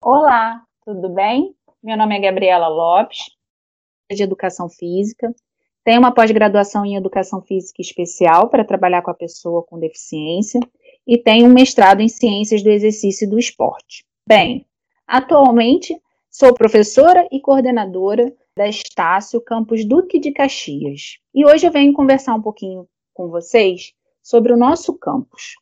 Olá, tudo bem? Meu nome é Gabriela Lopes, de Educação Física. Tenho uma pós-graduação em Educação Física Especial para trabalhar com a pessoa com deficiência e tenho um mestrado em Ciências do Exercício e do Esporte. Bem, atualmente sou professora e coordenadora da Estácio Campus Duque de Caxias. E hoje eu venho conversar um pouquinho com vocês sobre o nosso campus.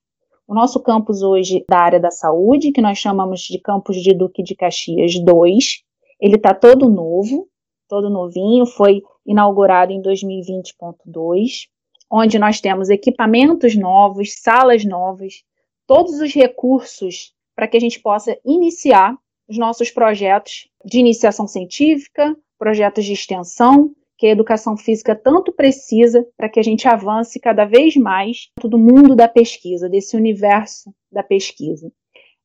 O nosso campus hoje da área da saúde, que nós chamamos de campus de Duque de Caxias 2, ele está todo novo, todo novinho, foi inaugurado em 2020.2, onde nós temos equipamentos novos, salas novas, todos os recursos para que a gente possa iniciar os nossos projetos de iniciação científica, projetos de extensão que a educação física tanto precisa para que a gente avance cada vez mais do mundo da pesquisa, desse universo da pesquisa.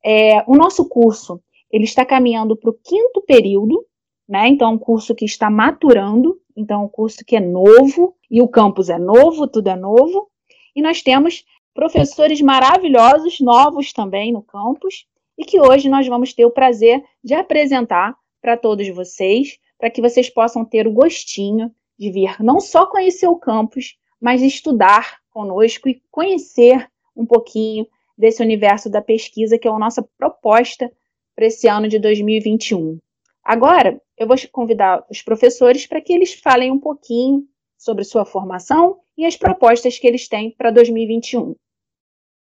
É, o nosso curso ele está caminhando para o quinto período, né? Então, é um curso que está maturando, então, é um curso que é novo, e o campus é novo, tudo é novo. E nós temos professores maravilhosos, novos também no campus, e que hoje nós vamos ter o prazer de apresentar para todos vocês, para que vocês possam ter o gostinho de vir não só conhecer o campus, mas estudar conosco e conhecer um pouquinho desse universo da pesquisa, que é a nossa proposta para esse ano de 2021. Agora, eu vou convidar os professores para que eles falem um pouquinho sobre sua formação e as propostas que eles têm para 2021.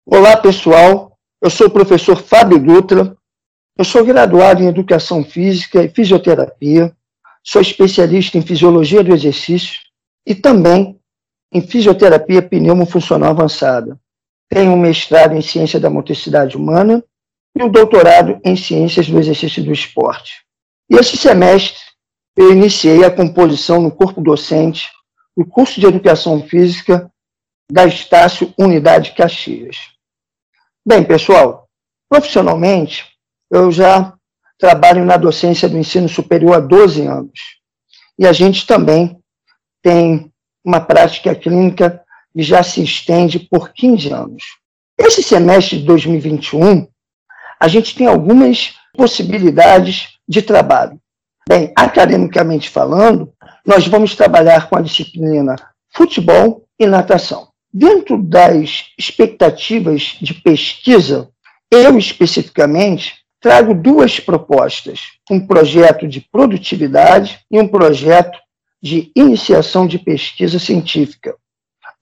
Olá, pessoal. Eu sou o professor Fábio Dutra. Eu sou graduado em Educação Física e Fisioterapia Sou especialista em fisiologia do exercício e também em fisioterapia pneumofuncional avançada. Tenho um mestrado em ciência da motricidade humana e um doutorado em ciências do exercício do esporte. E esse semestre eu iniciei a composição no corpo docente do curso de educação física da Estácio Unidade Caxias. Bem, pessoal, profissionalmente eu já trabalho na docência do ensino superior há 12 anos. E a gente também tem uma prática clínica que já se estende por 15 anos. Esse semestre de 2021, a gente tem algumas possibilidades de trabalho. Bem, academicamente falando, nós vamos trabalhar com a disciplina futebol e natação. Dentro das expectativas de pesquisa, eu especificamente trago duas propostas: um projeto de produtividade e um projeto de iniciação de pesquisa científica.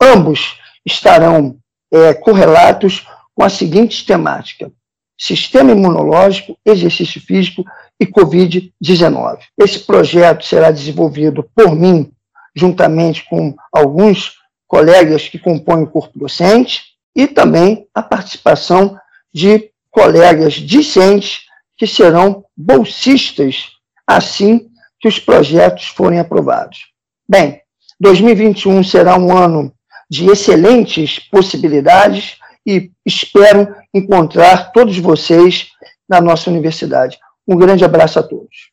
Ambos estarão é, correlatos com a seguinte temática: sistema imunológico, exercício físico e Covid-19. Esse projeto será desenvolvido por mim, juntamente com alguns colegas que compõem o corpo docente, e também a participação de colegas discentes que serão bolsistas assim que os projetos forem aprovados. Bem, 2021 será um ano de excelentes possibilidades e espero encontrar todos vocês na nossa universidade. Um grande abraço a todos.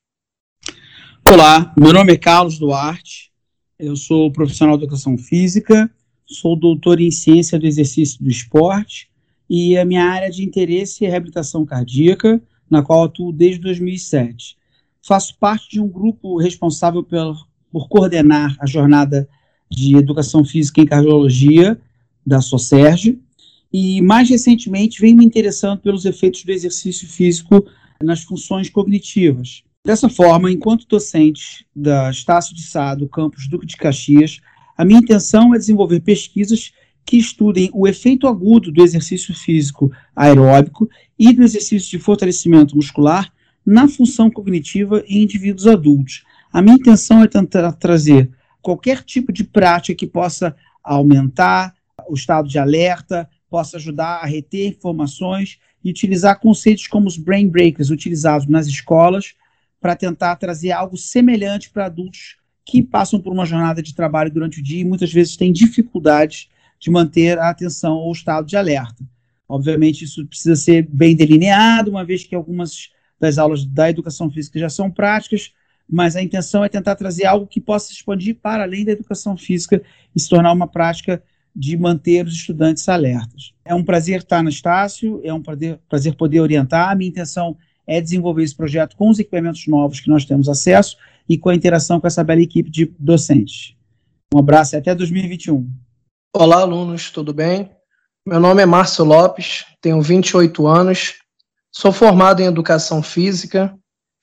Olá, meu nome é Carlos Duarte, eu sou profissional de educação física, sou doutor em ciência do exercício do esporte e a minha área de interesse é reabilitação cardíaca, na qual atuo desde 2007. Faço parte de um grupo responsável por, por coordenar a jornada de educação física em cardiologia da SOCERG e, mais recentemente, venho me interessando pelos efeitos do exercício físico nas funções cognitivas. Dessa forma, enquanto docente da Estácio de Sá, do campus Duque de Caxias, a minha intenção é desenvolver pesquisas que estudem o efeito agudo do exercício físico aeróbico e do exercício de fortalecimento muscular na função cognitiva em indivíduos adultos. A minha intenção é tentar trazer qualquer tipo de prática que possa aumentar o estado de alerta, possa ajudar a reter informações e utilizar conceitos como os brain breakers utilizados nas escolas para tentar trazer algo semelhante para adultos que passam por uma jornada de trabalho durante o dia e muitas vezes têm dificuldades de manter a atenção ou estado de alerta. Obviamente, isso precisa ser bem delineado, uma vez que algumas das aulas da educação física já são práticas, mas a intenção é tentar trazer algo que possa expandir para além da educação física e se tornar uma prática de manter os estudantes alertas. É um prazer estar no Estácio, é um prazer, prazer poder orientar. A minha intenção é desenvolver esse projeto com os equipamentos novos que nós temos acesso e com a interação com essa bela equipe de docentes. Um abraço e até 2021. Olá, alunos, tudo bem? Meu nome é Márcio Lopes, tenho 28 anos, sou formado em Educação Física,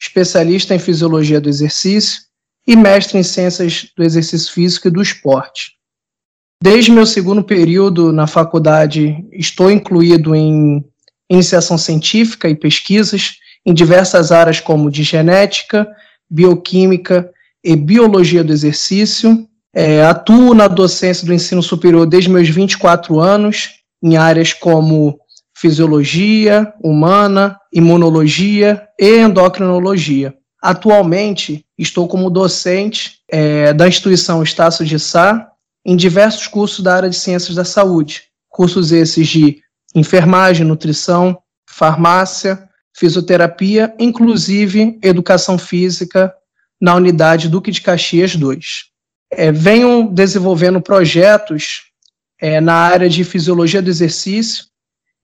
especialista em Fisiologia do Exercício e mestre em Ciências do Exercício Físico e do Esporte. Desde meu segundo período na faculdade, estou incluído em iniciação científica e pesquisas em diversas áreas como de genética, bioquímica e biologia do exercício. É, atuo na docência do ensino superior desde meus 24 anos, em áreas como fisiologia humana, imunologia e endocrinologia. Atualmente, estou como docente é, da instituição Estácio de Sá em diversos cursos da área de ciências da saúde. Cursos esses de enfermagem, nutrição, farmácia, fisioterapia, inclusive educação física na unidade Duque de Caxias 2. É, venham desenvolvendo projetos é, na área de fisiologia do exercício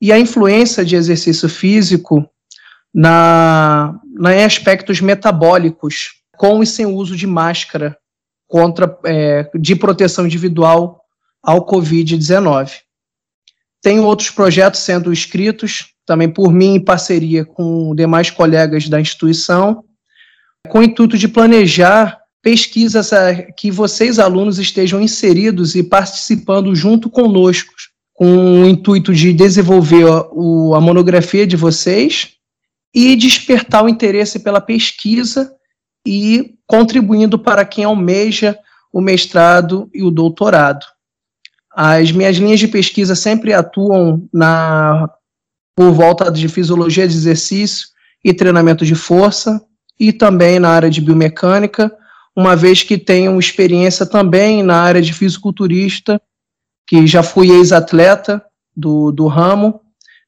e a influência de exercício físico na, na em aspectos metabólicos, com e sem uso de máscara contra é, de proteção individual ao Covid-19. Tem outros projetos sendo escritos, também por mim, em parceria com demais colegas da instituição, com o intuito de planejar pesquisas que vocês, alunos, estejam inseridos e participando junto conosco, com o intuito de desenvolver a monografia de vocês e despertar o interesse pela pesquisa e contribuindo para quem almeja o mestrado e o doutorado. As minhas linhas de pesquisa sempre atuam na por volta de fisiologia de exercício e treinamento de força, e também na área de biomecânica, uma vez que tenho experiência também na área de fisiculturista, que já fui ex-atleta do, do ramo,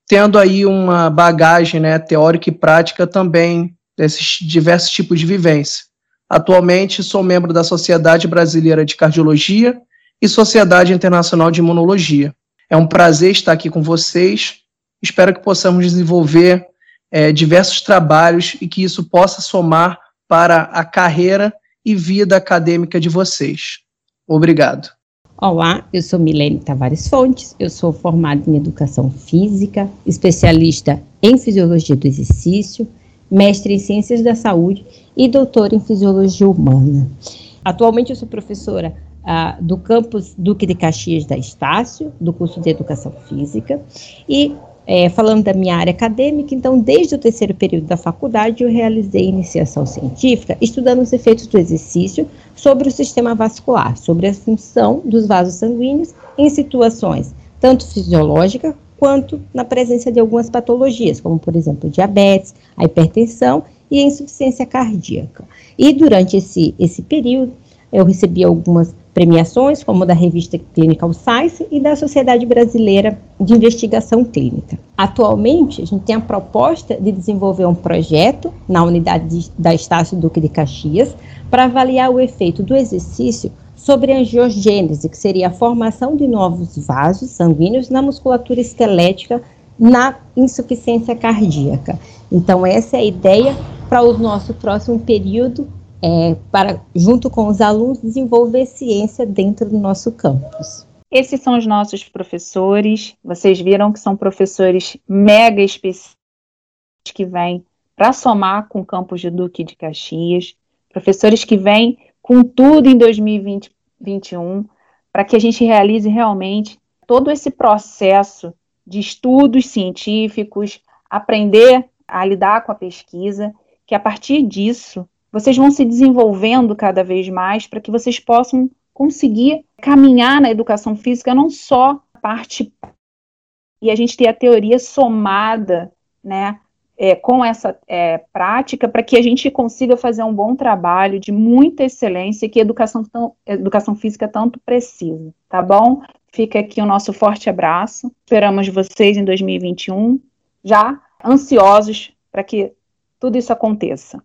tendo aí uma bagagem né, teórica e prática também desses diversos tipos de vivência. Atualmente sou membro da Sociedade Brasileira de Cardiologia e Sociedade Internacional de Imunologia. É um prazer estar aqui com vocês. Espero que possamos desenvolver é, diversos trabalhos e que isso possa somar para a carreira e vida acadêmica de vocês. Obrigado. Olá, eu sou Milene Tavares Fontes, eu sou formada em Educação Física, especialista em Fisiologia do Exercício, mestre em Ciências da Saúde e doutora em Fisiologia Humana. Atualmente eu sou professora ah, do campus Duque de Caxias da Estácio, do curso de Educação Física, e é, falando da minha área acadêmica, então, desde o terceiro período da faculdade, eu realizei iniciação científica, estudando os efeitos do exercício sobre o sistema vascular, sobre a função dos vasos sanguíneos em situações tanto fisiológica quanto na presença de algumas patologias, como, por exemplo, diabetes, a hipertensão e a insuficiência cardíaca. E durante esse, esse período, eu recebi algumas premiações, como da revista Clinical Science e da Sociedade Brasileira de Investigação Clínica. Atualmente, a gente tem a proposta de desenvolver um projeto na unidade de, da Estácio Duque de Caxias para avaliar o efeito do exercício sobre a angiogênese, que seria a formação de novos vasos sanguíneos na musculatura esquelética na insuficiência cardíaca. Então, essa é a ideia para o nosso próximo período é, para, junto com os alunos, desenvolver ciência dentro do nosso campus. Esses são os nossos professores. Vocês viram que são professores mega específicos que vêm para somar com o campus de Duque de Caxias, professores que vêm com tudo em 2021, para que a gente realize realmente todo esse processo de estudos científicos, aprender a lidar com a pesquisa, que a partir disso vocês vão se desenvolvendo cada vez mais para que vocês possam conseguir caminhar na educação física não só a parte e a gente ter a teoria somada, né, é, com essa é, prática para que a gente consiga fazer um bom trabalho de muita excelência que a educação, tão, educação física tanto precisa, tá bom? Fica aqui o nosso forte abraço. Esperamos vocês em 2021, já ansiosos para que tudo isso aconteça.